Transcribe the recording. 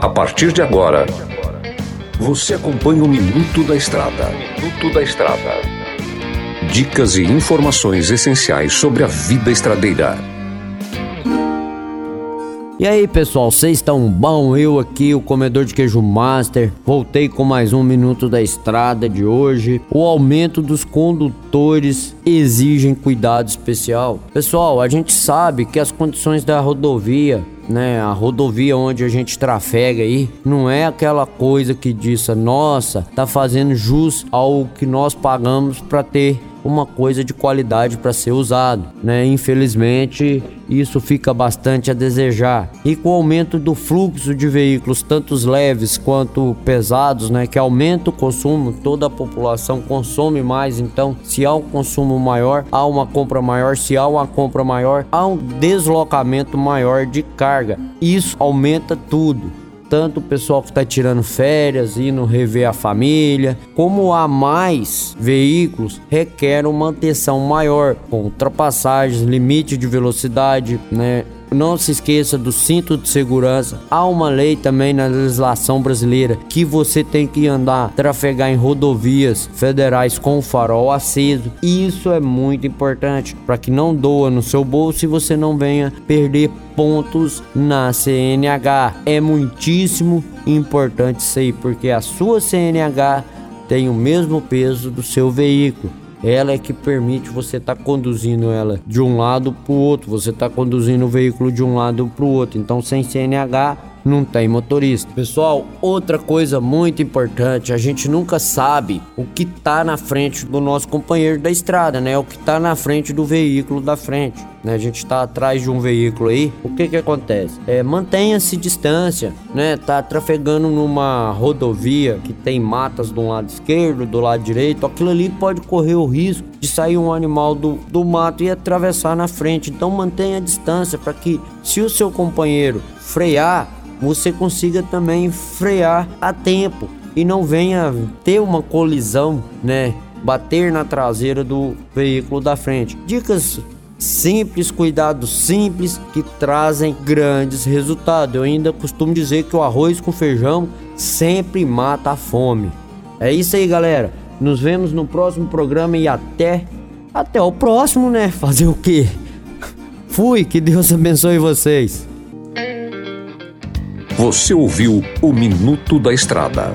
A partir de agora, você acompanha o Minuto da Estrada. Minuto da Estrada. Dicas e informações essenciais sobre a vida estradeira. E aí pessoal, vocês estão bom? Eu aqui, o comedor de queijo master, voltei com mais um minuto da estrada de hoje. O aumento dos condutores exigem cuidado especial. Pessoal, a gente sabe que as condições da rodovia né, a rodovia onde a gente trafega aí, não é aquela coisa que diz, nossa, tá fazendo jus ao que nós pagamos para ter uma coisa de qualidade para ser usado, né? Infelizmente, isso fica bastante a desejar. E com o aumento do fluxo de veículos, tanto leves quanto pesados, né, que aumenta o consumo, toda a população consome mais, então, se há um consumo maior, há uma compra maior, se há uma compra maior, há um deslocamento maior de carga. Isso aumenta tudo tanto o pessoal que está tirando férias, indo rever a família, como há mais veículos, requer uma atenção maior, com ultrapassagens, limite de velocidade, né? Não se esqueça do cinto de segurança. Há uma lei também na legislação brasileira que você tem que andar, trafegar em rodovias federais com o farol aceso. Isso é muito importante para que não doa no seu bolso e você não venha perder pontos na CNH. É muitíssimo importante isso aí, porque a sua CNH tem o mesmo peso do seu veículo ela é que permite você estar tá conduzindo ela de um lado para o outro, você está conduzindo o veículo de um lado para o outro. Então, sem CNH, não tem motorista. Pessoal, outra coisa muito importante, a gente nunca sabe o que tá na frente do nosso companheiro da estrada, né? O que tá na frente do veículo da frente, né? A gente tá atrás de um veículo aí, o que que acontece? É, mantenha-se distância, né? Tá trafegando numa rodovia que tem matas do lado esquerdo, do lado direito, aquilo ali pode correr o risco de sair um animal do, do mato e atravessar na frente. Então mantenha a distância para que se o seu companheiro frear, você consiga também frear a tempo e não venha ter uma colisão, né? Bater na traseira do veículo da frente. Dicas simples, cuidados simples que trazem grandes resultados. Eu ainda costumo dizer que o arroz com feijão sempre mata a fome. É isso aí, galera. Nos vemos no próximo programa e até até o próximo, né? Fazer o quê? Fui, que Deus abençoe vocês. Você ouviu o Minuto da Estrada.